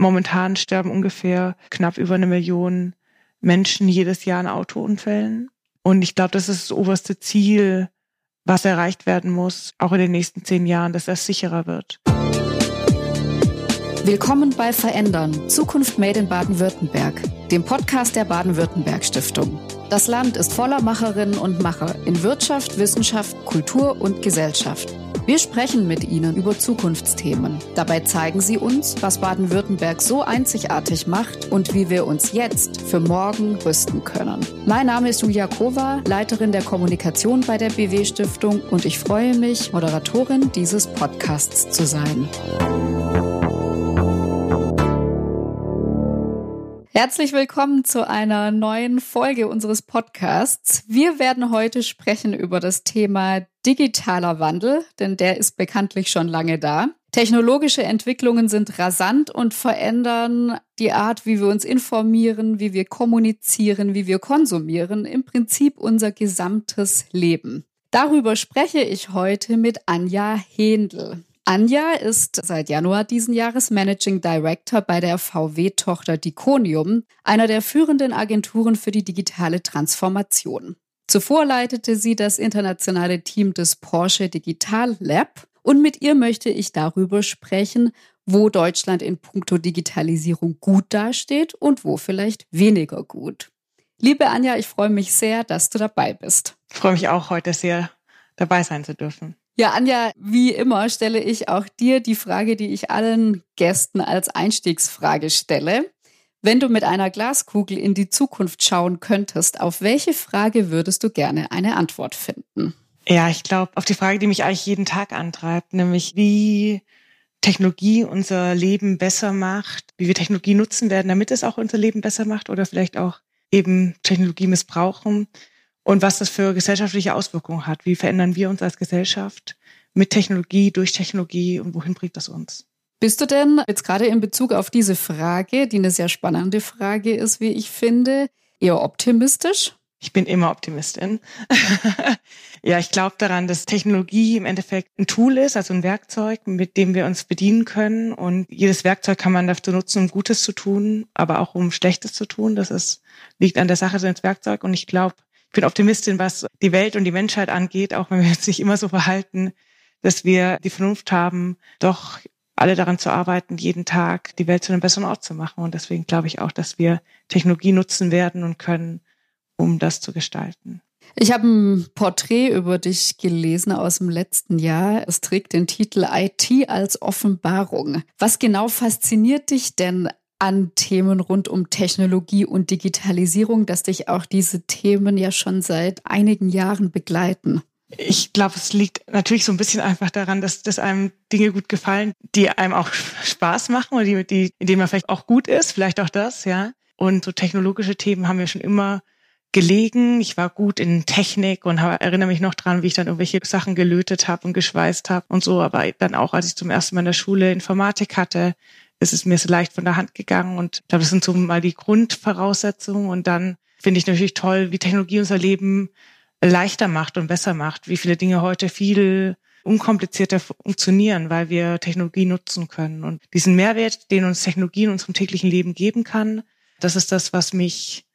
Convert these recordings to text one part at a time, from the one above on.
Momentan sterben ungefähr knapp über eine Million Menschen jedes Jahr in Autounfällen. Und ich glaube, das ist das oberste Ziel, was erreicht werden muss, auch in den nächsten zehn Jahren, dass das sicherer wird. Willkommen bei Verändern, Zukunft Made in Baden-Württemberg, dem Podcast der Baden-Württemberg Stiftung. Das Land ist voller Macherinnen und Macher in Wirtschaft, Wissenschaft, Kultur und Gesellschaft. Wir sprechen mit Ihnen über Zukunftsthemen. Dabei zeigen Sie uns, was Baden-Württemberg so einzigartig macht und wie wir uns jetzt für morgen rüsten können. Mein Name ist Julia Kova, Leiterin der Kommunikation bei der BW Stiftung und ich freue mich, Moderatorin dieses Podcasts zu sein. Herzlich willkommen zu einer neuen Folge unseres Podcasts. Wir werden heute sprechen über das Thema digitaler Wandel, denn der ist bekanntlich schon lange da. Technologische Entwicklungen sind rasant und verändern die Art, wie wir uns informieren, wie wir kommunizieren, wie wir konsumieren, im Prinzip unser gesamtes Leben. Darüber spreche ich heute mit Anja Händel. Anja ist seit Januar diesen Jahres Managing Director bei der VW-Tochter Diconium, einer der führenden Agenturen für die digitale Transformation. Zuvor leitete sie das internationale Team des Porsche Digital Lab und mit ihr möchte ich darüber sprechen, wo Deutschland in puncto Digitalisierung gut dasteht und wo vielleicht weniger gut. Liebe Anja, ich freue mich sehr, dass du dabei bist. Ich freue mich auch heute sehr, dabei sein zu dürfen. Ja, Anja, wie immer stelle ich auch dir die Frage, die ich allen Gästen als Einstiegsfrage stelle. Wenn du mit einer Glaskugel in die Zukunft schauen könntest, auf welche Frage würdest du gerne eine Antwort finden? Ja, ich glaube, auf die Frage, die mich eigentlich jeden Tag antreibt, nämlich wie Technologie unser Leben besser macht, wie wir Technologie nutzen werden, damit es auch unser Leben besser macht oder vielleicht auch eben Technologie missbrauchen und was das für gesellschaftliche Auswirkungen hat. Wie verändern wir uns als Gesellschaft mit Technologie, durch Technologie und wohin bringt das uns? Bist du denn jetzt gerade in Bezug auf diese Frage, die eine sehr spannende Frage ist, wie ich finde, eher optimistisch? Ich bin immer Optimistin. ja, ich glaube daran, dass Technologie im Endeffekt ein Tool ist, also ein Werkzeug, mit dem wir uns bedienen können. Und jedes Werkzeug kann man dafür nutzen, um Gutes zu tun, aber auch um Schlechtes zu tun. Das ist, liegt an der Sache des Werkzeugs. Und ich glaube, ich bin Optimistin, was die Welt und die Menschheit angeht, auch wenn wir jetzt nicht immer so verhalten, dass wir die Vernunft haben, doch alle daran zu arbeiten, jeden Tag die Welt zu einem besseren Ort zu machen. Und deswegen glaube ich auch, dass wir Technologie nutzen werden und können, um das zu gestalten. Ich habe ein Porträt über dich gelesen aus dem letzten Jahr. Es trägt den Titel IT als Offenbarung. Was genau fasziniert dich denn an Themen rund um Technologie und Digitalisierung, dass dich auch diese Themen ja schon seit einigen Jahren begleiten? Ich glaube, es liegt natürlich so ein bisschen einfach daran, dass, dass einem Dinge gut gefallen, die einem auch Spaß machen oder die, die, in denen man vielleicht auch gut ist, vielleicht auch das, ja. Und so technologische Themen haben mir schon immer gelegen. Ich war gut in Technik und habe, erinnere mich noch dran, wie ich dann irgendwelche Sachen gelötet habe und geschweißt habe und so. Aber dann auch, als ich zum ersten Mal in der Schule Informatik hatte, ist es mir so leicht von der Hand gegangen. Und ich glaube, das sind so mal die Grundvoraussetzungen. Und dann finde ich natürlich toll, wie Technologie unser Leben leichter macht und besser macht, wie viele Dinge heute viel unkomplizierter funktionieren, weil wir Technologie nutzen können. Und diesen Mehrwert, den uns Technologie in unserem täglichen Leben geben kann, das ist das, was mich,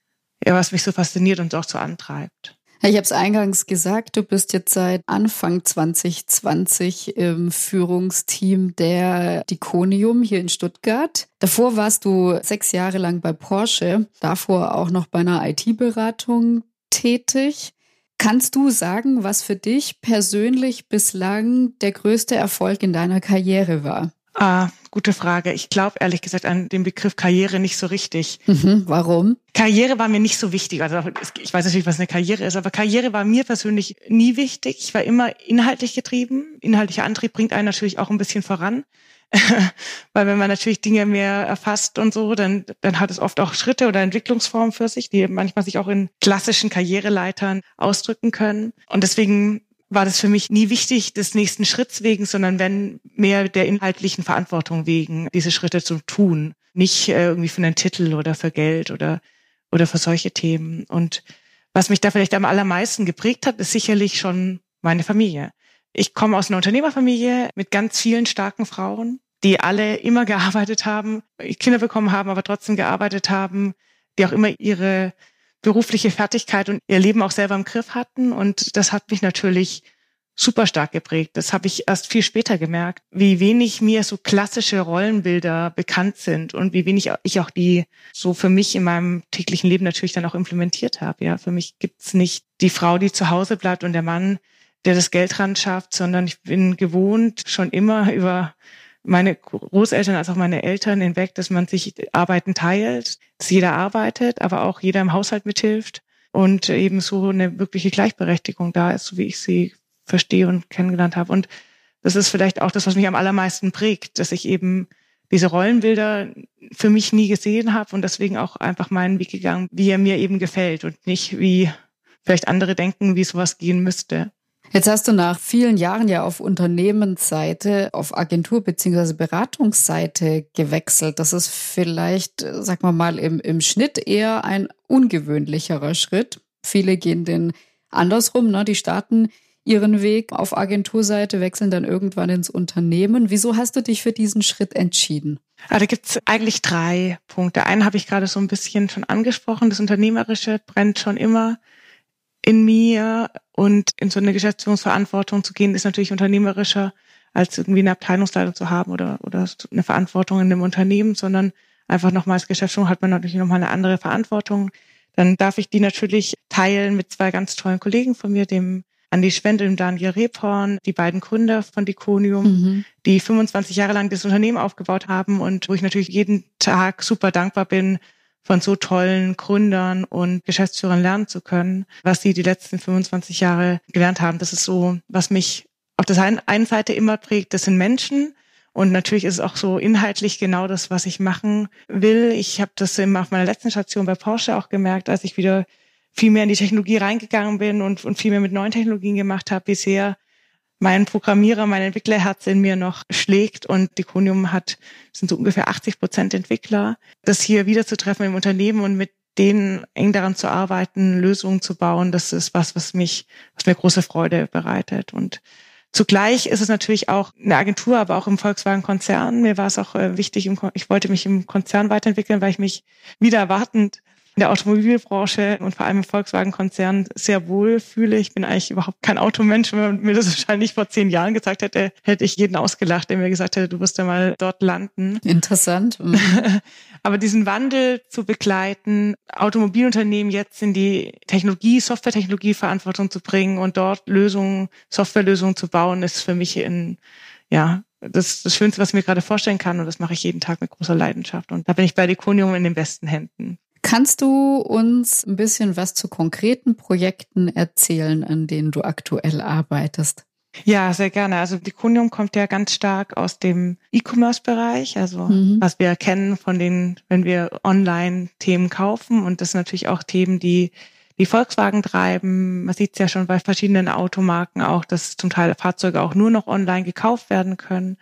ja, was mich so fasziniert und auch so antreibt. Ich habe es eingangs gesagt, du bist jetzt seit Anfang 2020 im Führungsteam der Diconium hier in Stuttgart. Davor warst du sechs Jahre lang bei Porsche, davor auch noch bei einer IT-Beratung tätig. Kannst du sagen, was für dich persönlich bislang der größte Erfolg in deiner Karriere war? Ah, gute Frage. Ich glaube ehrlich gesagt an den Begriff Karriere nicht so richtig. Mhm, warum? Karriere war mir nicht so wichtig. Also ich weiß natürlich, was eine Karriere ist, aber Karriere war mir persönlich nie wichtig. Ich war immer inhaltlich getrieben. Inhaltlicher Antrieb bringt einen natürlich auch ein bisschen voran. Weil wenn man natürlich Dinge mehr erfasst und so, dann, dann hat es oft auch Schritte oder Entwicklungsformen für sich, die manchmal sich auch in klassischen Karriereleitern ausdrücken können. Und deswegen war das für mich nie wichtig des nächsten Schritts wegen, sondern wenn mehr der inhaltlichen Verantwortung wegen, diese Schritte zu tun. Nicht äh, irgendwie für einen Titel oder für Geld oder, oder für solche Themen. Und was mich da vielleicht am allermeisten geprägt hat, ist sicherlich schon meine Familie. Ich komme aus einer Unternehmerfamilie mit ganz vielen starken Frauen, die alle immer gearbeitet haben, Kinder bekommen haben, aber trotzdem gearbeitet haben, die auch immer ihre berufliche Fertigkeit und ihr Leben auch selber im Griff hatten. Und das hat mich natürlich super stark geprägt. Das habe ich erst viel später gemerkt, wie wenig mir so klassische Rollenbilder bekannt sind und wie wenig ich auch die so für mich in meinem täglichen Leben natürlich dann auch implementiert habe. Ja, für mich gibt's nicht die Frau, die zu Hause bleibt und der Mann, der das Geld ran schafft, sondern ich bin gewohnt schon immer über meine Großeltern als auch meine Eltern hinweg, dass man sich Arbeiten teilt, dass jeder arbeitet, aber auch jeder im Haushalt mithilft und eben so eine wirkliche Gleichberechtigung da ist, so wie ich sie verstehe und kennengelernt habe. Und das ist vielleicht auch das, was mich am allermeisten prägt, dass ich eben diese Rollenbilder für mich nie gesehen habe und deswegen auch einfach meinen Weg gegangen, wie er mir eben gefällt und nicht wie vielleicht andere denken, wie sowas gehen müsste. Jetzt hast du nach vielen Jahren ja auf Unternehmensseite, auf Agentur- beziehungsweise Beratungsseite gewechselt. Das ist vielleicht, sagen wir mal, im, im Schnitt eher ein ungewöhnlicherer Schritt. Viele gehen den andersrum, ne? die starten ihren Weg auf Agenturseite, wechseln dann irgendwann ins Unternehmen. Wieso hast du dich für diesen Schritt entschieden? Ah, da gibt's eigentlich drei Punkte. Einen habe ich gerade so ein bisschen schon angesprochen. Das Unternehmerische brennt schon immer in mir und in so eine Geschäftsführungsverantwortung zu gehen, ist natürlich unternehmerischer, als irgendwie eine Abteilungsleitung zu haben oder, oder eine Verantwortung in einem Unternehmen, sondern einfach nochmal als Geschäftsführung hat man natürlich nochmal eine andere Verantwortung. Dann darf ich die natürlich teilen mit zwei ganz tollen Kollegen von mir, dem Andi Schwendel und Daniel Rebhorn, die beiden Gründer von Diconium, mhm. die 25 Jahre lang das Unternehmen aufgebaut haben und wo ich natürlich jeden Tag super dankbar bin, von so tollen Gründern und Geschäftsführern lernen zu können, was sie die letzten 25 Jahre gelernt haben. Das ist so, was mich auf der einen Seite immer prägt, das sind Menschen. Und natürlich ist es auch so inhaltlich genau das, was ich machen will. Ich habe das immer auf meiner letzten Station bei Porsche auch gemerkt, als ich wieder viel mehr in die Technologie reingegangen bin und, und viel mehr mit neuen Technologien gemacht habe, wie sehr mein Programmierer, mein Entwicklerherz in mir noch schlägt und Diconium hat, sind so ungefähr 80 Prozent Entwickler. Das hier wiederzutreffen im Unternehmen und mit denen eng daran zu arbeiten, Lösungen zu bauen, das ist was, was mich, was mir große Freude bereitet. Und zugleich ist es natürlich auch eine Agentur, aber auch im Volkswagen-Konzern. Mir war es auch äh, wichtig, ich wollte mich im Konzern weiterentwickeln, weil ich mich wieder erwartend in der Automobilbranche und vor allem im Volkswagen-Konzern sehr wohl fühle. Ich bin eigentlich überhaupt kein Automensch. Wenn man mir das wahrscheinlich vor zehn Jahren gesagt hätte, hätte ich jeden ausgelacht, der mir gesagt hätte, du wirst ja mal dort landen. Interessant. Mhm. Aber diesen Wandel zu begleiten, Automobilunternehmen jetzt in die Technologie, Softwaretechnologie Verantwortung zu bringen und dort Lösungen, Softwarelösungen zu bauen, ist für mich in, ja, das, das Schönste, was ich mir gerade vorstellen kann. Und das mache ich jeden Tag mit großer Leidenschaft. Und da bin ich bei Deconium in den besten Händen. Kannst du uns ein bisschen was zu konkreten Projekten erzählen, an denen du aktuell arbeitest? Ja, sehr gerne. Also Diconium kommt ja ganz stark aus dem E-Commerce-Bereich, also mhm. was wir kennen von den, wenn wir online Themen kaufen. Und das sind natürlich auch Themen, die die Volkswagen treiben. Man sieht es ja schon bei verschiedenen Automarken auch, dass zum Teil Fahrzeuge auch nur noch online gekauft werden können.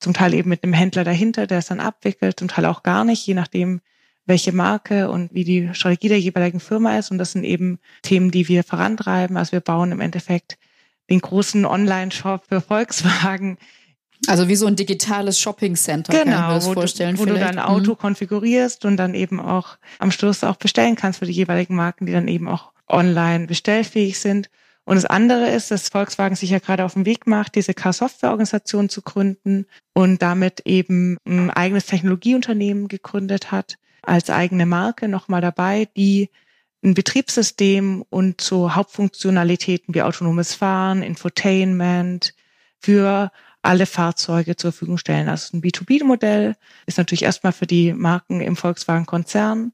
Zum Teil eben mit einem Händler dahinter, der es dann abwickelt, zum Teil auch gar nicht, je nachdem, welche Marke und wie die Strategie der jeweiligen Firma ist. Und das sind eben Themen, die wir vorantreiben. Also wir bauen im Endeffekt den großen Online-Shop für Volkswagen. Also wie so ein digitales Shopping-Center, genau, kann ich mir das vorstellen. Du, wo vielleicht. du dein Auto mhm. konfigurierst und dann eben auch am Schluss auch bestellen kannst für die jeweiligen Marken, die dann eben auch online bestellfähig sind. Und das andere ist, dass Volkswagen sich ja gerade auf den Weg macht, diese Car-Software-Organisation zu gründen und damit eben ein eigenes Technologieunternehmen gegründet hat, als eigene Marke nochmal dabei, die ein Betriebssystem und so Hauptfunktionalitäten wie autonomes Fahren, Infotainment für alle Fahrzeuge zur Verfügung stellen. Also ein B2B-Modell ist natürlich erstmal für die Marken im Volkswagen-Konzern,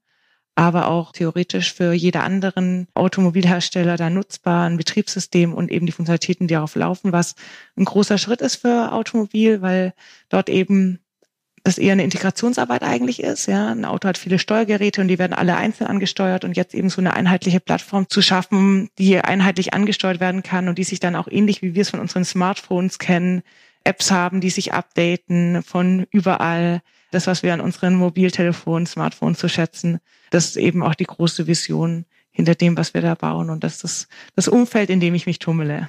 aber auch theoretisch für jede anderen Automobilhersteller da nutzbar, ein Betriebssystem und eben die Funktionalitäten, die darauf laufen, was ein großer Schritt ist für Automobil, weil dort eben das eher eine Integrationsarbeit eigentlich ist. Ja, ein Auto hat viele Steuergeräte und die werden alle einzeln angesteuert und jetzt eben so eine einheitliche Plattform zu schaffen, die einheitlich angesteuert werden kann und die sich dann auch ähnlich wie wir es von unseren Smartphones kennen, Apps haben, die sich updaten von überall. Das, was wir an unseren Mobiltelefonen, Smartphones zu schätzen, das ist eben auch die große Vision hinter dem, was wir da bauen und das ist das Umfeld, in dem ich mich tummele.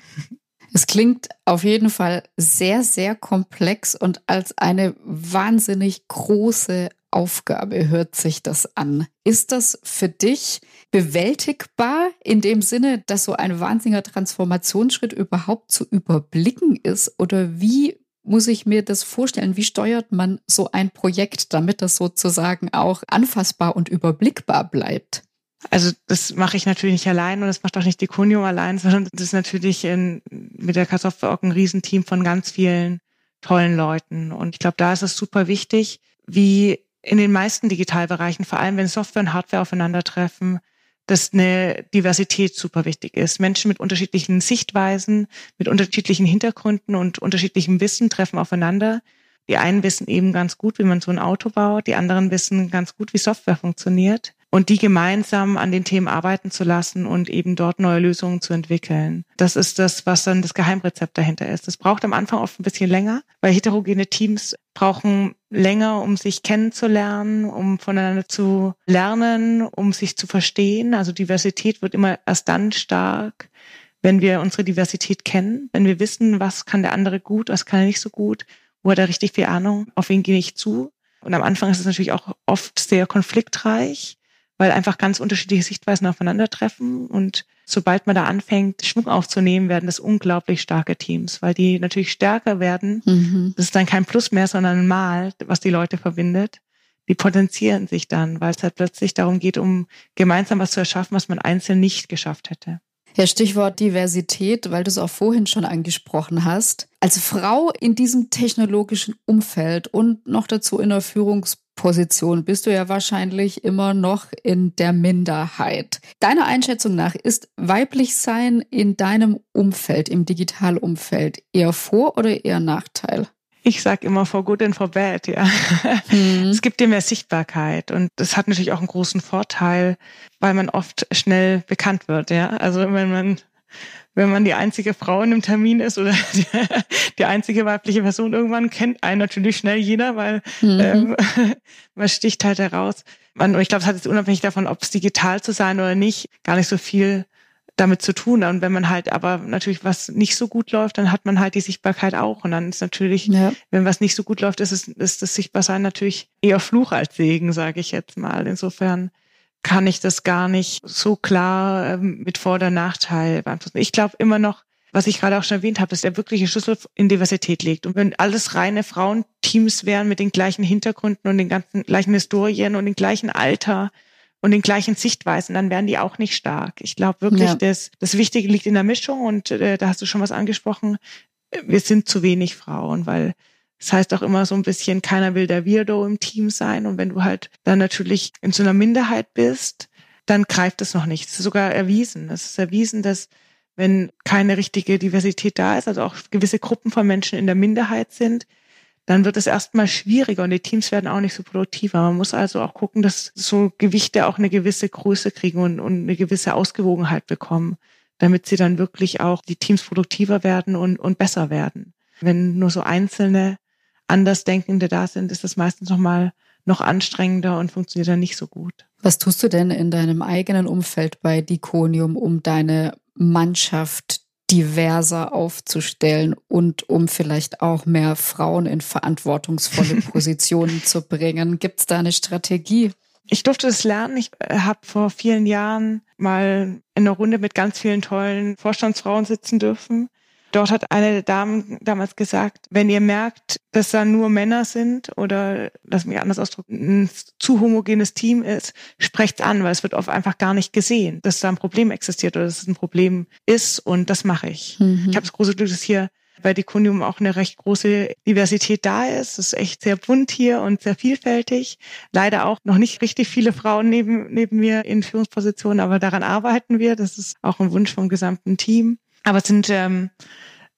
Es klingt auf jeden Fall sehr, sehr komplex und als eine wahnsinnig große Aufgabe hört sich das an. Ist das für dich bewältigbar in dem Sinne, dass so ein wahnsinniger Transformationsschritt überhaupt zu überblicken ist? Oder wie muss ich mir das vorstellen? Wie steuert man so ein Projekt, damit das sozusagen auch anfassbar und überblickbar bleibt? Also das mache ich natürlich nicht allein und das macht auch nicht die Kunium allein, sondern das ist natürlich in, mit der Kartoffel auch ein Riesenteam von ganz vielen tollen Leuten. Und ich glaube, da ist es super wichtig, wie in den meisten Digitalbereichen, vor allem wenn Software und Hardware aufeinandertreffen, dass eine Diversität super wichtig ist. Menschen mit unterschiedlichen Sichtweisen, mit unterschiedlichen Hintergründen und unterschiedlichem Wissen treffen aufeinander. Die einen wissen eben ganz gut, wie man so ein Auto baut, die anderen wissen ganz gut, wie Software funktioniert und die gemeinsam an den Themen arbeiten zu lassen und eben dort neue Lösungen zu entwickeln. Das ist das, was dann das Geheimrezept dahinter ist. Das braucht am Anfang oft ein bisschen länger, weil heterogene Teams brauchen länger, um sich kennenzulernen, um voneinander zu lernen, um sich zu verstehen. Also Diversität wird immer erst dann stark, wenn wir unsere Diversität kennen, wenn wir wissen, was kann der andere gut, was kann er nicht so gut, wo hat er richtig viel Ahnung, auf wen gehe ich zu. Und am Anfang ist es natürlich auch oft sehr konfliktreich weil einfach ganz unterschiedliche Sichtweisen aufeinandertreffen. Und sobald man da anfängt, Schwung aufzunehmen, werden das unglaublich starke Teams, weil die natürlich stärker werden. Mhm. Das ist dann kein Plus mehr, sondern ein Mal, was die Leute verbindet. Die potenzieren sich dann, weil es halt plötzlich darum geht, um gemeinsam was zu erschaffen, was man einzeln nicht geschafft hätte. Ja, Stichwort Diversität, weil du es auch vorhin schon angesprochen hast. Als Frau in diesem technologischen Umfeld und noch dazu in der Führungsposition bist du ja wahrscheinlich immer noch in der Minderheit. Deiner Einschätzung nach ist weiblich sein in deinem Umfeld, im Digitalumfeld eher Vor- oder eher Nachteil? Ich sag immer for good and for bad, ja. Mhm. Es gibt dir mehr Sichtbarkeit und das hat natürlich auch einen großen Vorteil, weil man oft schnell bekannt wird, ja. Also wenn man wenn man die einzige Frau in einem Termin ist oder die, die einzige weibliche Person irgendwann kennt einen natürlich schnell jeder, weil mhm. ähm, man sticht halt heraus. Man, und ich glaube, es hat jetzt unabhängig davon, ob es digital zu sein oder nicht, gar nicht so viel damit zu tun. Und wenn man halt aber natürlich was nicht so gut läuft, dann hat man halt die Sichtbarkeit auch. Und dann ist natürlich, ja. wenn was nicht so gut läuft, ist, es, ist das Sichtbarsein natürlich eher Fluch als Segen, sage ich jetzt mal. Insofern kann ich das gar nicht so klar ähm, mit Vor- oder Nachteil beantworten. Ich glaube immer noch, was ich gerade auch schon erwähnt habe, dass der wirkliche Schlüssel in Diversität liegt. Und wenn alles reine Frauenteams wären mit den gleichen Hintergründen und den ganzen gleichen Historien und dem gleichen Alter, und den gleichen Sichtweisen, dann wären die auch nicht stark. Ich glaube wirklich, ja. das, das Wichtige liegt in der Mischung und äh, da hast du schon was angesprochen. Wir sind zu wenig Frauen, weil das heißt auch immer so ein bisschen, keiner will der Weirdo im Team sein. Und wenn du halt dann natürlich in so einer Minderheit bist, dann greift es noch nicht. Es ist sogar erwiesen. Es ist erwiesen, dass wenn keine richtige Diversität da ist, also auch gewisse Gruppen von Menschen in der Minderheit sind, dann wird es erstmal schwieriger und die Teams werden auch nicht so produktiver. Man muss also auch gucken, dass so Gewichte auch eine gewisse Größe kriegen und, und eine gewisse Ausgewogenheit bekommen, damit sie dann wirklich auch die Teams produktiver werden und, und besser werden. Wenn nur so einzelne Andersdenkende da sind, ist das meistens nochmal noch anstrengender und funktioniert dann nicht so gut. Was tust du denn in deinem eigenen Umfeld bei Diconium, um deine Mannschaft diverser aufzustellen und um vielleicht auch mehr Frauen in verantwortungsvolle Positionen zu bringen. Gibt es da eine Strategie? Ich durfte es lernen. Ich äh, habe vor vielen Jahren mal in einer Runde mit ganz vielen tollen Vorstandsfrauen sitzen dürfen. Dort hat eine der Damen damals gesagt, wenn ihr merkt, dass da nur Männer sind oder, lass mich anders ausdrücken, ein zu homogenes Team ist, sprecht's an, weil es wird oft einfach gar nicht gesehen, dass da ein Problem existiert oder dass es ein Problem ist und das mache ich. Mhm. Ich habe das große Glück, dass hier bei Diconium auch eine recht große Diversität da ist. Es ist echt sehr bunt hier und sehr vielfältig. Leider auch noch nicht richtig viele Frauen neben, neben mir in Führungspositionen, aber daran arbeiten wir. Das ist auch ein Wunsch vom gesamten Team. Aber es sind ähm,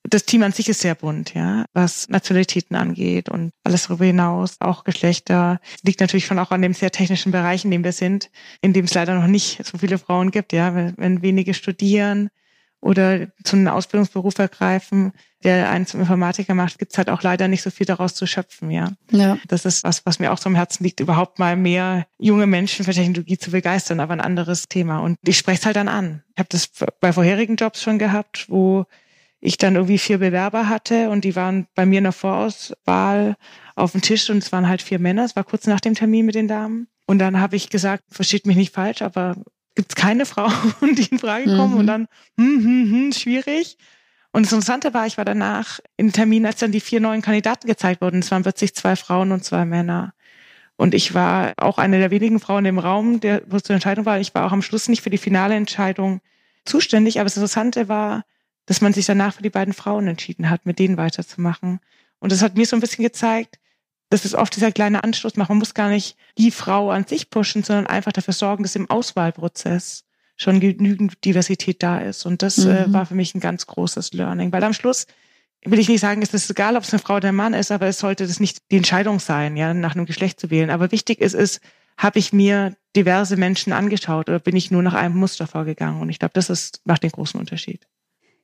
das Team an sich ist sehr bunt, ja, was Nationalitäten angeht und alles darüber hinaus, auch Geschlechter. Liegt natürlich schon auch an dem sehr technischen Bereich, in dem wir sind, in dem es leider noch nicht so viele Frauen gibt, ja, wenn, wenn wenige studieren oder zu einem Ausbildungsberuf ergreifen, der einen zum Informatiker macht, gibt es halt auch leider nicht so viel daraus zu schöpfen, ja. ja. Das ist was, was mir auch so am Herzen liegt, überhaupt mal mehr junge Menschen für Technologie zu begeistern, aber ein anderes Thema. Und ich spreche es halt dann an. Ich habe das bei vorherigen Jobs schon gehabt, wo ich dann irgendwie vier Bewerber hatte und die waren bei mir in der Vorauswahl auf dem Tisch und es waren halt vier Männer. Es war kurz nach dem Termin mit den Damen. Und dann habe ich gesagt, versteht mich nicht falsch, aber gibt es keine Frauen, die in Frage kommen? Mhm. Und dann, hm, hm, hm, schwierig. Und das Interessante war, ich war danach im Termin, als dann die vier neuen Kandidaten gezeigt wurden. Es waren plötzlich zwei Frauen und zwei Männer. Und ich war auch eine der wenigen Frauen im Raum, der, wo es zur Entscheidung war. Ich war auch am Schluss nicht für die finale Entscheidung zuständig. Aber das Interessante war, dass man sich danach für die beiden Frauen entschieden hat, mit denen weiterzumachen. Und das hat mir so ein bisschen gezeigt, das ist oft dieser kleine Anstoß macht. Man muss gar nicht die Frau an sich pushen, sondern einfach dafür sorgen, dass im Auswahlprozess schon genügend Diversität da ist. Und das äh, mhm. äh, war für mich ein ganz großes Learning. Weil am Schluss will ich nicht sagen, es ist egal, ob es eine Frau oder ein Mann ist, aber es sollte das nicht die Entscheidung sein, ja, nach einem Geschlecht zu wählen. Aber wichtig ist es, habe ich mir diverse Menschen angeschaut oder bin ich nur nach einem Muster vorgegangen? Und ich glaube, das ist, macht den großen Unterschied.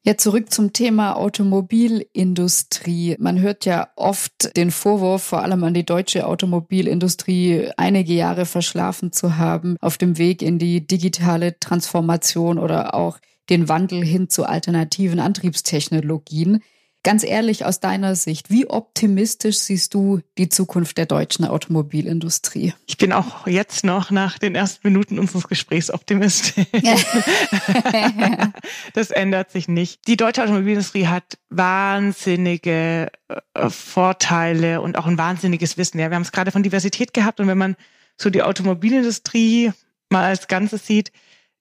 Ja, zurück zum Thema Automobilindustrie. Man hört ja oft den Vorwurf, vor allem an die deutsche Automobilindustrie, einige Jahre verschlafen zu haben auf dem Weg in die digitale Transformation oder auch den Wandel hin zu alternativen Antriebstechnologien. Ganz ehrlich, aus deiner Sicht, wie optimistisch siehst du die Zukunft der deutschen Automobilindustrie? Ich bin auch jetzt noch nach den ersten Minuten unseres Gesprächs Optimist. das ändert sich nicht. Die deutsche Automobilindustrie hat wahnsinnige äh, Vorteile und auch ein wahnsinniges Wissen. Ja, wir haben es gerade von Diversität gehabt und wenn man so die Automobilindustrie mal als Ganzes sieht,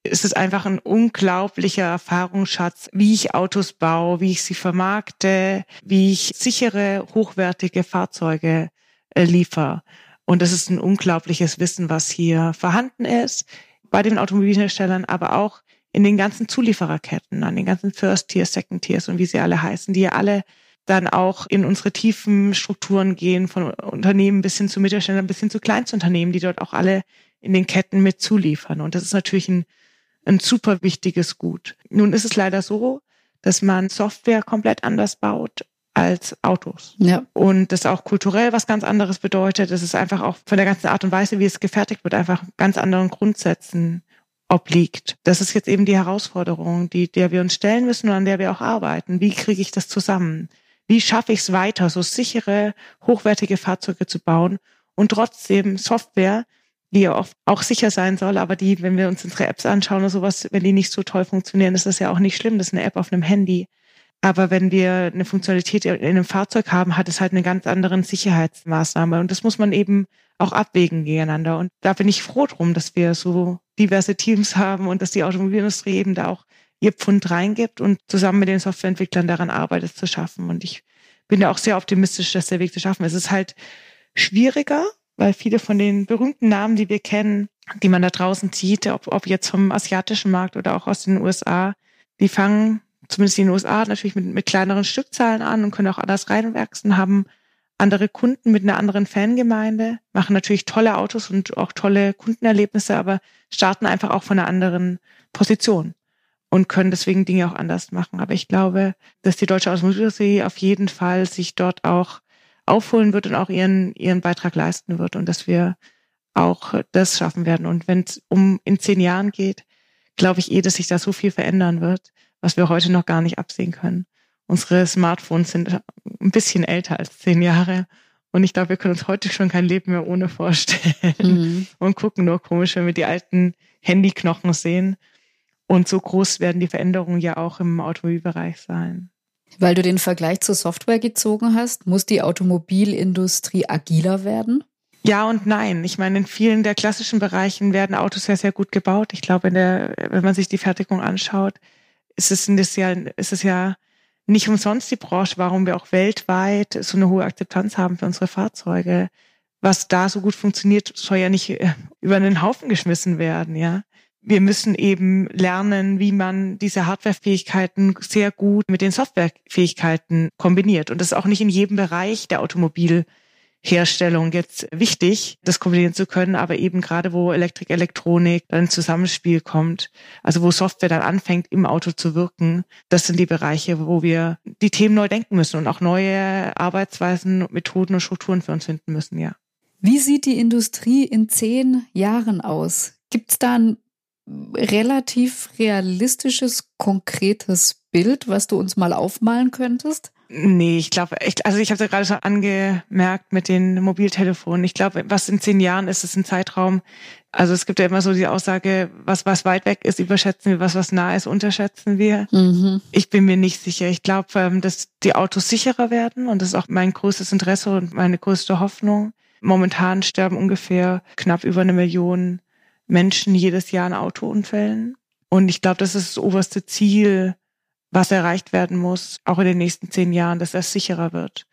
ist es einfach ein unglaublicher Erfahrungsschatz, wie ich Autos baue, wie ich sie vermarkte, wie ich sichere, hochwertige Fahrzeuge äh, liefere. Und das ist ein unglaubliches Wissen, was hier vorhanden ist bei den Automobilherstellern, aber auch in den ganzen Zuliefererketten, an den ganzen First Tiers, Second Tiers und wie sie alle heißen, die ja alle dann auch in unsere tiefen Strukturen gehen, von Unternehmen bis hin zu Mittelständlern, bis hin zu Kleinstunternehmen, die dort auch alle in den Ketten mit zuliefern. Und das ist natürlich ein ein super wichtiges Gut. Nun ist es leider so, dass man Software komplett anders baut als Autos. Ja. Und das auch kulturell was ganz anderes bedeutet. Das ist einfach auch von der ganzen Art und Weise, wie es gefertigt wird, einfach ganz anderen Grundsätzen obliegt. Das ist jetzt eben die Herausforderung, die, der wir uns stellen müssen und an der wir auch arbeiten. Wie kriege ich das zusammen? Wie schaffe ich es weiter, so sichere, hochwertige Fahrzeuge zu bauen und trotzdem Software, die ja oft auch sicher sein soll, aber die, wenn wir uns unsere Apps anschauen oder sowas, wenn die nicht so toll funktionieren, ist das ja auch nicht schlimm. Das ist eine App auf einem Handy. Aber wenn wir eine Funktionalität in einem Fahrzeug haben, hat es halt eine ganz andere Sicherheitsmaßnahme. Und das muss man eben auch abwägen gegeneinander. Und da bin ich froh drum, dass wir so diverse Teams haben und dass die Automobilindustrie eben da auch ihr Pfund reingibt und zusammen mit den Softwareentwicklern daran arbeitet, es zu schaffen. Und ich bin da auch sehr optimistisch, dass der Weg zu schaffen ist. Es ist halt schwieriger, weil viele von den berühmten Namen, die wir kennen, die man da draußen sieht, ob, ob jetzt vom asiatischen Markt oder auch aus den USA, die fangen zumindest in den USA natürlich mit, mit kleineren Stückzahlen an und können auch anders reinwachsen, haben andere Kunden mit einer anderen Fangemeinde, machen natürlich tolle Autos und auch tolle Kundenerlebnisse, aber starten einfach auch von einer anderen Position und können deswegen Dinge auch anders machen. Aber ich glaube, dass die deutsche Automobilindustrie auf jeden Fall sich dort auch aufholen wird und auch ihren, ihren Beitrag leisten wird und dass wir auch das schaffen werden. Und wenn es um in zehn Jahren geht, glaube ich eh, dass sich da so viel verändern wird, was wir heute noch gar nicht absehen können. Unsere Smartphones sind ein bisschen älter als zehn Jahre. Und ich glaube, wir können uns heute schon kein Leben mehr ohne vorstellen mhm. und gucken nur komisch, wenn wir die alten Handyknochen sehen. Und so groß werden die Veränderungen ja auch im Automobilbereich sein. Weil du den Vergleich zur Software gezogen hast, muss die Automobilindustrie agiler werden? Ja und nein. Ich meine, in vielen der klassischen Bereichen werden Autos ja sehr gut gebaut. Ich glaube, der, wenn man sich die Fertigung anschaut, ist es, ja, ist es ja nicht umsonst die Branche, warum wir auch weltweit so eine hohe Akzeptanz haben für unsere Fahrzeuge. Was da so gut funktioniert, soll ja nicht äh, über einen Haufen geschmissen werden, ja wir müssen eben lernen, wie man diese Hardwarefähigkeiten sehr gut mit den Softwarefähigkeiten kombiniert. Und das ist auch nicht in jedem Bereich der Automobilherstellung jetzt wichtig, das kombinieren zu können, aber eben gerade wo Elektrik, Elektronik dann ins Zusammenspiel kommt, also wo Software dann anfängt, im Auto zu wirken, das sind die Bereiche, wo wir die Themen neu denken müssen und auch neue Arbeitsweisen, Methoden und Strukturen für uns finden müssen, ja. Wie sieht die Industrie in zehn Jahren aus? Gibt es da ein relativ realistisches, konkretes Bild, was du uns mal aufmalen könntest? Nee, ich glaube echt, also ich habe es ja gerade schon angemerkt mit den Mobiltelefonen. Ich glaube, was in zehn Jahren ist, ist ein Zeitraum. Also es gibt ja immer so die Aussage, was was weit weg ist, überschätzen wir, was was nah ist, unterschätzen wir. Mhm. Ich bin mir nicht sicher. Ich glaube, ähm, dass die Autos sicherer werden und das ist auch mein größtes Interesse und meine größte Hoffnung. Momentan sterben ungefähr knapp über eine Million Menschen jedes Jahr in Autounfällen. Und ich glaube, das ist das oberste Ziel, was erreicht werden muss, auch in den nächsten zehn Jahren, dass das sicherer wird.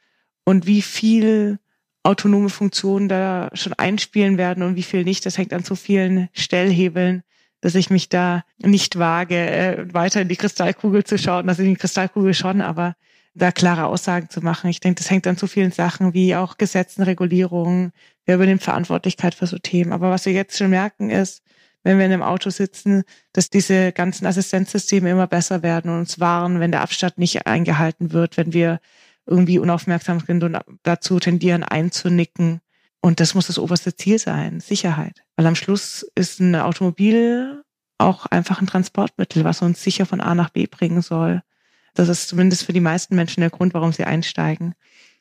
Und wie viel autonome Funktionen da schon einspielen werden und wie viel nicht, das hängt an so vielen Stellhebeln, dass ich mich da nicht wage, äh, weiter in die Kristallkugel zu schauen. Das ist die Kristallkugel schon, aber da klare Aussagen zu machen. Ich denke, das hängt an so vielen Sachen wie auch Gesetzen, Regulierungen. Wer übernimmt Verantwortlichkeit für so Themen? Aber was wir jetzt schon merken ist, wenn wir in einem Auto sitzen, dass diese ganzen Assistenzsysteme immer besser werden und uns warnen, wenn der Abstand nicht eingehalten wird, wenn wir irgendwie unaufmerksam sind und dazu tendieren einzunicken. Und das muss das oberste Ziel sein, Sicherheit. Weil am Schluss ist ein Automobil auch einfach ein Transportmittel, was uns sicher von A nach B bringen soll. Das ist zumindest für die meisten Menschen der Grund, warum sie einsteigen.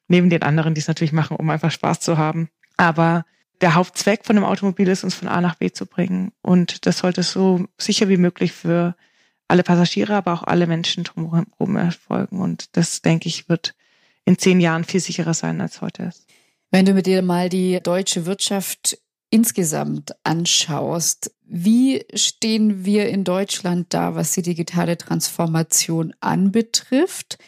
Neben den anderen, die es natürlich machen, um einfach Spaß zu haben. Aber der Hauptzweck von einem Automobil ist, uns von A nach B zu bringen. Und das sollte so sicher wie möglich für alle Passagiere, aber auch alle Menschen drumherum erfolgen. Und das, denke ich, wird in zehn Jahren viel sicherer sein, als heute ist. Wenn du mit dir mal die deutsche Wirtschaft insgesamt anschaust, wie stehen wir in Deutschland da, was die digitale Transformation anbetrifft?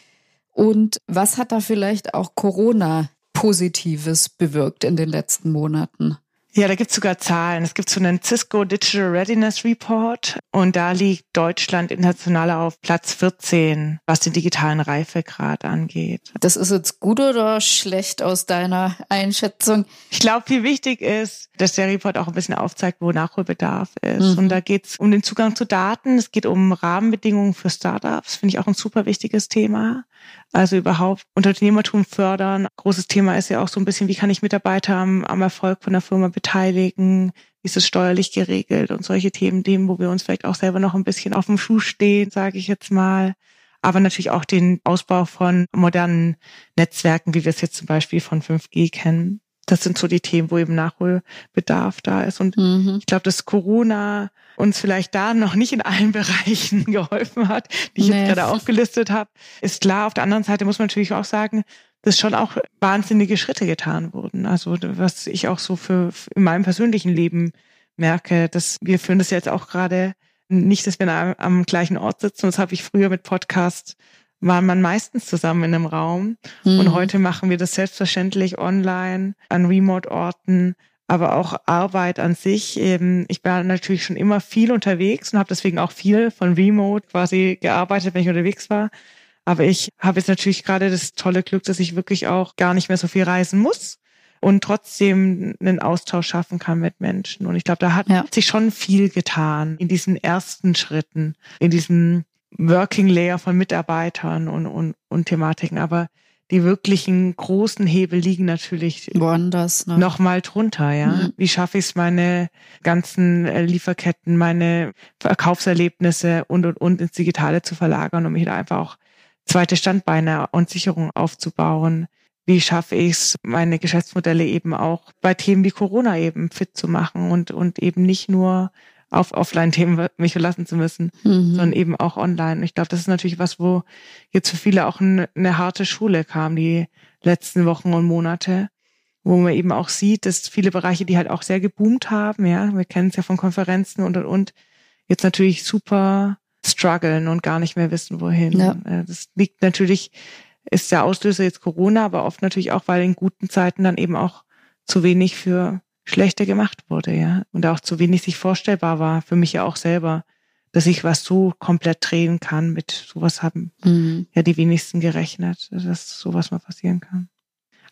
Und was hat da vielleicht auch Corona Positives bewirkt in den letzten Monaten? Ja, da gibt's sogar Zahlen. Es gibt so einen Cisco Digital Readiness Report und da liegt Deutschland international auf Platz 14, was den digitalen Reifegrad angeht. Das ist jetzt gut oder schlecht aus deiner Einschätzung? Ich glaube, viel wichtig ist, dass der Report auch ein bisschen aufzeigt, wo Nachholbedarf ist. Mhm. Und da geht's um den Zugang zu Daten, es geht um Rahmenbedingungen für Startups, finde ich auch ein super wichtiges Thema. Also überhaupt Unternehmertum fördern. Großes Thema ist ja auch so ein bisschen, wie kann ich Mitarbeiter am, am Erfolg von der Firma beteiligen? Wie ist es steuerlich geregelt? Und solche Themen, dem, wo wir uns vielleicht auch selber noch ein bisschen auf dem Schuh stehen, sage ich jetzt mal. Aber natürlich auch den Ausbau von modernen Netzwerken, wie wir es jetzt zum Beispiel von 5G kennen. Das sind so die Themen, wo eben Nachholbedarf da ist. Und mhm. ich glaube, dass Corona uns vielleicht da noch nicht in allen Bereichen geholfen hat, die ich nee. jetzt gerade aufgelistet habe, ist klar. Auf der anderen Seite muss man natürlich auch sagen, dass schon auch wahnsinnige Schritte getan wurden. Also was ich auch so für in meinem persönlichen Leben merke, dass wir führen das jetzt auch gerade nicht, dass wir am, am gleichen Ort sitzen. Das habe ich früher mit Podcast war man meistens zusammen in einem Raum. Mhm. Und heute machen wir das selbstverständlich online an Remote-Orten aber auch Arbeit an sich. Eben, ich war natürlich schon immer viel unterwegs und habe deswegen auch viel von Remote quasi gearbeitet, wenn ich unterwegs war. Aber ich habe jetzt natürlich gerade das tolle Glück, dass ich wirklich auch gar nicht mehr so viel reisen muss und trotzdem einen Austausch schaffen kann mit Menschen. Und ich glaube, da hat ja. sich schon viel getan in diesen ersten Schritten, in diesem Working Layer von Mitarbeitern und, und, und Thematiken. Aber die wirklichen großen Hebel liegen natürlich woanders ne? noch mal drunter, ja. Mhm. Wie schaffe ich es, meine ganzen äh, Lieferketten, meine Verkaufserlebnisse und und und ins Digitale zu verlagern, um hier einfach auch zweite Standbeine und Sicherung aufzubauen? Wie schaffe ich es, meine Geschäftsmodelle eben auch bei Themen wie Corona eben fit zu machen und und eben nicht nur auf Offline-Themen mich verlassen zu müssen, mhm. sondern eben auch online. Ich glaube, das ist natürlich was, wo jetzt für viele auch eine, eine harte Schule kam, die letzten Wochen und Monate, wo man eben auch sieht, dass viele Bereiche, die halt auch sehr geboomt haben, ja, wir kennen es ja von Konferenzen und und und, jetzt natürlich super strugglen und gar nicht mehr wissen, wohin. Ja. Äh, das liegt natürlich, ist der Auslöser jetzt Corona, aber oft natürlich auch, weil in guten Zeiten dann eben auch zu wenig für schlechter gemacht wurde, ja. Und auch zu wenig sich vorstellbar war, für mich ja auch selber, dass ich was so komplett drehen kann. Mit sowas haben mhm. ja die wenigsten gerechnet, dass sowas mal passieren kann.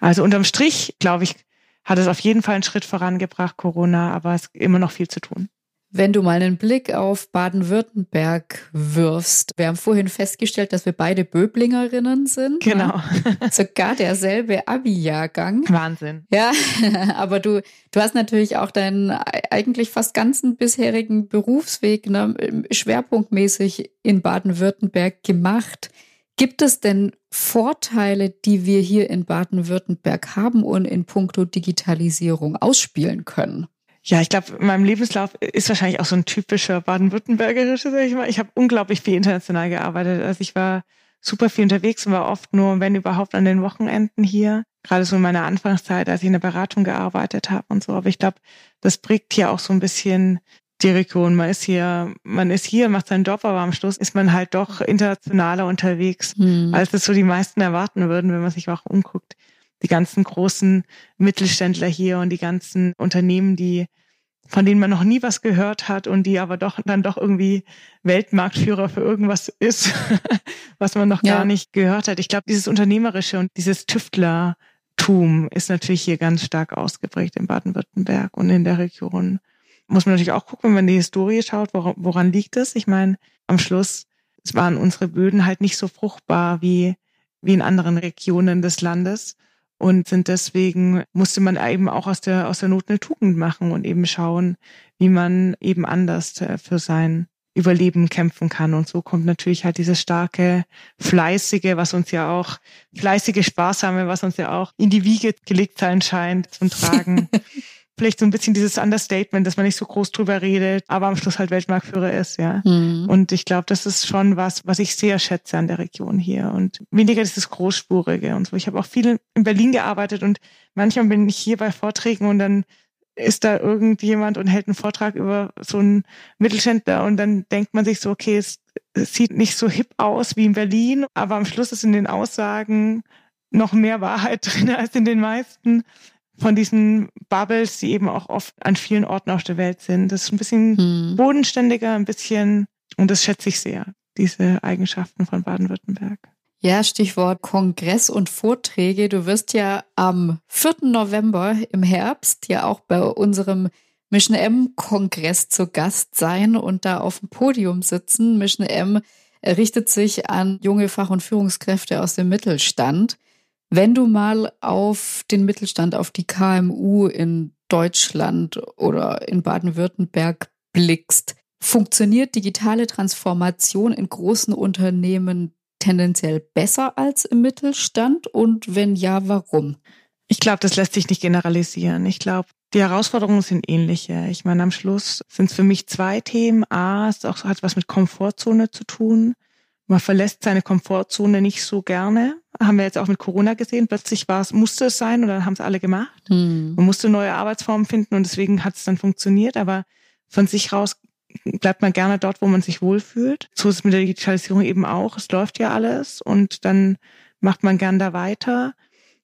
Also unterm Strich, glaube ich, hat es auf jeden Fall einen Schritt vorangebracht, Corona, aber es ist immer noch viel zu tun. Wenn du mal einen Blick auf Baden-Württemberg wirfst, wir haben vorhin festgestellt, dass wir beide Böblingerinnen sind. Ne? Genau. Sogar derselbe Abi-Jahrgang. Wahnsinn. Ja, aber du, du hast natürlich auch deinen eigentlich fast ganzen bisherigen Berufsweg ne, schwerpunktmäßig in Baden-Württemberg gemacht. Gibt es denn Vorteile, die wir hier in Baden-Württemberg haben und in puncto Digitalisierung ausspielen können? Ja, ich glaube, in meinem Lebenslauf ist wahrscheinlich auch so ein typischer baden-württembergerischer, sag ich mal. Ich habe unglaublich viel international gearbeitet. Also ich war super viel unterwegs und war oft nur, wenn überhaupt, an den Wochenenden hier. Gerade so in meiner Anfangszeit, als ich in der Beratung gearbeitet habe und so. Aber ich glaube, das prägt hier auch so ein bisschen die Region. Man ist hier, man ist hier, macht seinen Job, aber am Schluss ist man halt doch internationaler unterwegs, hm. als es so die meisten erwarten würden, wenn man sich auch umguckt. Die ganzen großen Mittelständler hier und die ganzen Unternehmen, die von denen man noch nie was gehört hat und die aber doch dann doch irgendwie Weltmarktführer für irgendwas ist, was man noch ja. gar nicht gehört hat. Ich glaube, dieses Unternehmerische und dieses Tüftlertum ist natürlich hier ganz stark ausgeprägt in Baden-Württemberg und in der Region muss man natürlich auch gucken, wenn man die Historie schaut, woran, woran liegt es? Ich meine, am Schluss waren unsere Böden halt nicht so fruchtbar wie, wie in anderen Regionen des Landes und sind deswegen musste man eben auch aus der aus der Not eine Tugend machen und eben schauen, wie man eben anders äh, für sein Überleben kämpfen kann. Und so kommt natürlich halt dieses starke, fleißige, was uns ja auch, fleißige, sparsame, was uns ja auch in die Wiege gelegt sein scheint, zum Tragen. vielleicht so ein bisschen dieses Understatement, dass man nicht so groß drüber redet, aber am Schluss halt Weltmarktführer ist, ja. Mhm. Und ich glaube, das ist schon was, was ich sehr schätze an der Region hier und weniger dieses Großspurige und so. Ich habe auch viel in Berlin gearbeitet und manchmal bin ich hier bei Vorträgen und dann ist da irgendjemand und hält einen Vortrag über so einen Mittelständler und dann denkt man sich so, okay, es, es sieht nicht so hip aus wie in Berlin, aber am Schluss ist in den Aussagen noch mehr Wahrheit drin als in den meisten von diesen Bubbles, die eben auch oft an vielen Orten auf der Welt sind. Das ist ein bisschen hm. bodenständiger, ein bisschen, und das schätze ich sehr, diese Eigenschaften von Baden-Württemberg. Ja, Stichwort Kongress und Vorträge. Du wirst ja am 4. November im Herbst ja auch bei unserem Mission M Kongress zu Gast sein und da auf dem Podium sitzen. Mission M richtet sich an junge Fach- und Führungskräfte aus dem Mittelstand. Wenn du mal auf den Mittelstand, auf die KMU in Deutschland oder in Baden-Württemberg blickst, funktioniert digitale Transformation in großen Unternehmen tendenziell besser als im Mittelstand? Und wenn ja, warum? Ich glaube, das lässt sich nicht generalisieren. Ich glaube, die Herausforderungen sind ähnliche. Ich meine, am Schluss sind es für mich zwei Themen. A, es hat was mit Komfortzone zu tun. Man verlässt seine Komfortzone nicht so gerne. Haben wir jetzt auch mit Corona gesehen. Plötzlich war es, musste es sein und dann haben es alle gemacht. Hm. Man musste neue Arbeitsformen finden und deswegen hat es dann funktioniert. Aber von sich raus bleibt man gerne dort, wo man sich wohlfühlt. So ist es mit der Digitalisierung eben auch. Es läuft ja alles und dann macht man gern da weiter.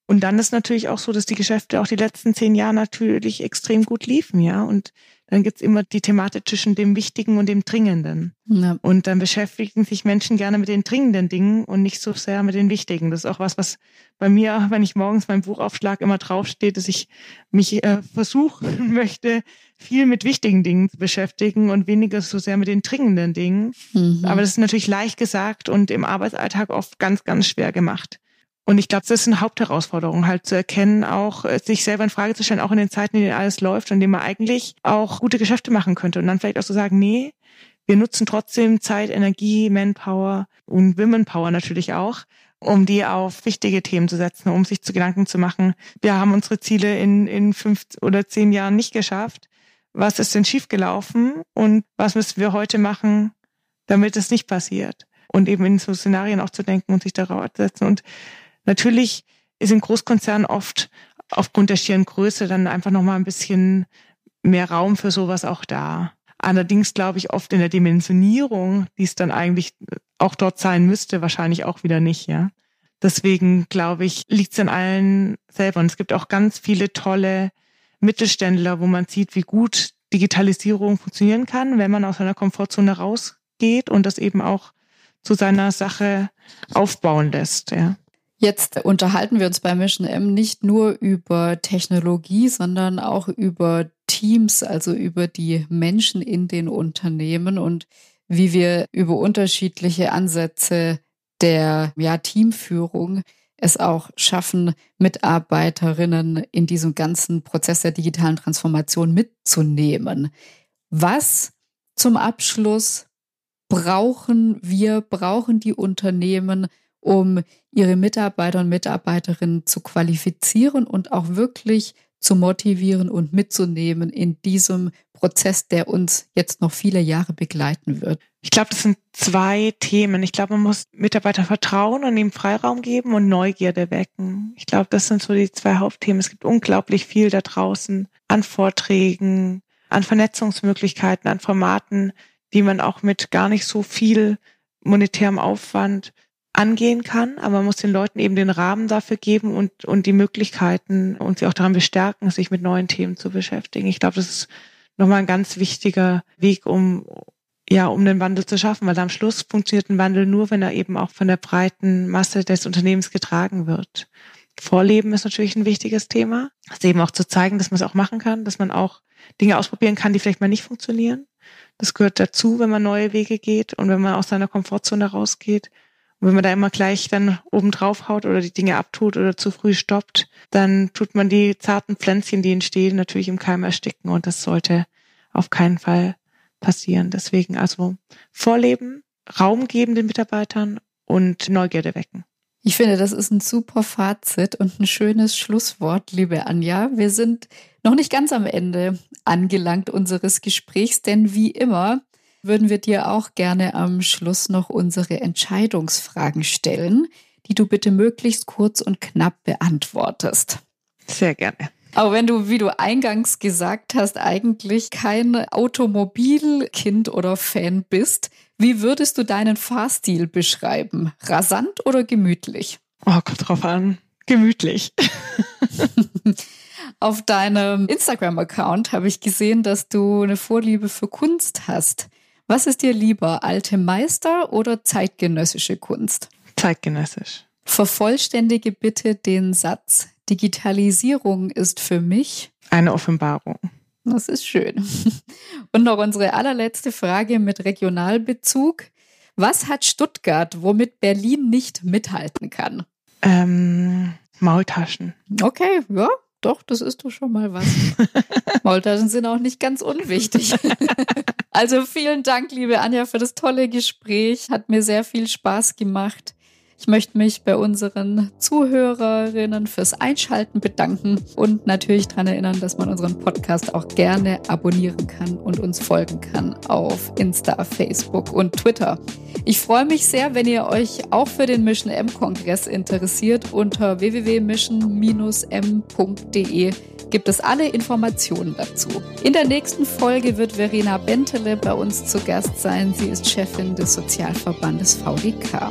Und dann ist natürlich auch so, dass die Geschäfte auch die letzten zehn Jahre natürlich extrem gut liefen, ja. Und dann gibt's immer die Thematik zwischen dem Wichtigen und dem Dringenden. Ja. Und dann beschäftigen sich Menschen gerne mit den dringenden Dingen und nicht so sehr mit den wichtigen. Das ist auch was, was bei mir, wenn ich morgens meinen Buchaufschlag immer draufsteht, dass ich mich äh, versuchen möchte, viel mit wichtigen Dingen zu beschäftigen und weniger so sehr mit den dringenden Dingen. Mhm. Aber das ist natürlich leicht gesagt und im Arbeitsalltag oft ganz, ganz schwer gemacht. Und ich glaube, das ist eine Hauptherausforderung, halt zu erkennen, auch äh, sich selber in Frage zu stellen, auch in den Zeiten, in denen alles läuft, in denen man eigentlich auch gute Geschäfte machen könnte. Und dann vielleicht auch zu so sagen, nee, wir nutzen trotzdem Zeit, Energie, Manpower und Womenpower natürlich auch, um die auf wichtige Themen zu setzen, um sich zu Gedanken zu machen. Wir haben unsere Ziele in, in fünf oder zehn Jahren nicht geschafft. Was ist denn schiefgelaufen und was müssen wir heute machen, damit es nicht passiert? Und eben in so Szenarien auch zu denken und sich darauf zu setzen. Und Natürlich ist in Großkonzernen oft aufgrund der schieren Größe dann einfach nochmal ein bisschen mehr Raum für sowas auch da. Allerdings glaube ich oft in der Dimensionierung, die es dann eigentlich auch dort sein müsste, wahrscheinlich auch wieder nicht, ja. Deswegen glaube ich, liegt es an allen selber. Und es gibt auch ganz viele tolle Mittelständler, wo man sieht, wie gut Digitalisierung funktionieren kann, wenn man aus einer Komfortzone rausgeht und das eben auch zu seiner Sache aufbauen lässt, ja. Jetzt unterhalten wir uns bei Mission M nicht nur über Technologie, sondern auch über Teams, also über die Menschen in den Unternehmen und wie wir über unterschiedliche Ansätze der ja, Teamführung es auch schaffen, Mitarbeiterinnen in diesem ganzen Prozess der digitalen Transformation mitzunehmen. Was zum Abschluss brauchen wir, brauchen die Unternehmen, um ihre Mitarbeiter und Mitarbeiterinnen zu qualifizieren und auch wirklich zu motivieren und mitzunehmen in diesem Prozess, der uns jetzt noch viele Jahre begleiten wird? Ich glaube, das sind zwei Themen. Ich glaube, man muss Mitarbeiter vertrauen und ihm Freiraum geben und Neugierde wecken. Ich glaube, das sind so die zwei Hauptthemen. Es gibt unglaublich viel da draußen an Vorträgen, an Vernetzungsmöglichkeiten, an Formaten, die man auch mit gar nicht so viel monetärem Aufwand angehen kann, aber man muss den Leuten eben den Rahmen dafür geben und, und die Möglichkeiten und sie auch daran bestärken, sich mit neuen Themen zu beschäftigen. Ich glaube, das ist nochmal ein ganz wichtiger Weg, um, ja, um den Wandel zu schaffen, weil am Schluss funktioniert ein Wandel nur, wenn er eben auch von der breiten Masse des Unternehmens getragen wird. Vorleben ist natürlich ein wichtiges Thema. Also eben auch zu zeigen, dass man es auch machen kann, dass man auch Dinge ausprobieren kann, die vielleicht mal nicht funktionieren. Das gehört dazu, wenn man neue Wege geht und wenn man aus seiner Komfortzone rausgeht. Wenn man da immer gleich dann oben drauf haut oder die Dinge abtut oder zu früh stoppt, dann tut man die zarten Pflänzchen, die entstehen, natürlich im Keim ersticken. Und das sollte auf keinen Fall passieren. Deswegen also Vorleben, Raum geben den Mitarbeitern und Neugierde wecken. Ich finde, das ist ein super Fazit und ein schönes Schlusswort, liebe Anja. Wir sind noch nicht ganz am Ende angelangt unseres Gesprächs, denn wie immer würden wir dir auch gerne am Schluss noch unsere Entscheidungsfragen stellen, die du bitte möglichst kurz und knapp beantwortest. Sehr gerne. Aber wenn du, wie du eingangs gesagt hast, eigentlich kein Automobilkind oder Fan bist, wie würdest du deinen Fahrstil beschreiben? Rasant oder gemütlich? Oh, kommt drauf an. Gemütlich. Auf deinem Instagram-Account habe ich gesehen, dass du eine Vorliebe für Kunst hast. Was ist dir lieber, alte Meister oder zeitgenössische Kunst? Zeitgenössisch. Vervollständige bitte den Satz. Digitalisierung ist für mich eine Offenbarung. Das ist schön. Und noch unsere allerletzte Frage mit Regionalbezug. Was hat Stuttgart, womit Berlin nicht mithalten kann? Ähm, Maultaschen. Okay, ja, doch, das ist doch schon mal was. Maultaschen sind auch nicht ganz unwichtig. also vielen Dank, liebe Anja, für das tolle Gespräch. Hat mir sehr viel Spaß gemacht. Ich möchte mich bei unseren Zuhörerinnen fürs Einschalten bedanken und natürlich daran erinnern, dass man unseren Podcast auch gerne abonnieren kann und uns folgen kann auf Insta, Facebook und Twitter. Ich freue mich sehr, wenn ihr euch auch für den Mission M-Kongress interessiert. Unter www.mission-m.de gibt es alle Informationen dazu. In der nächsten Folge wird Verena Bentele bei uns zu Gast sein. Sie ist Chefin des Sozialverbandes VDK.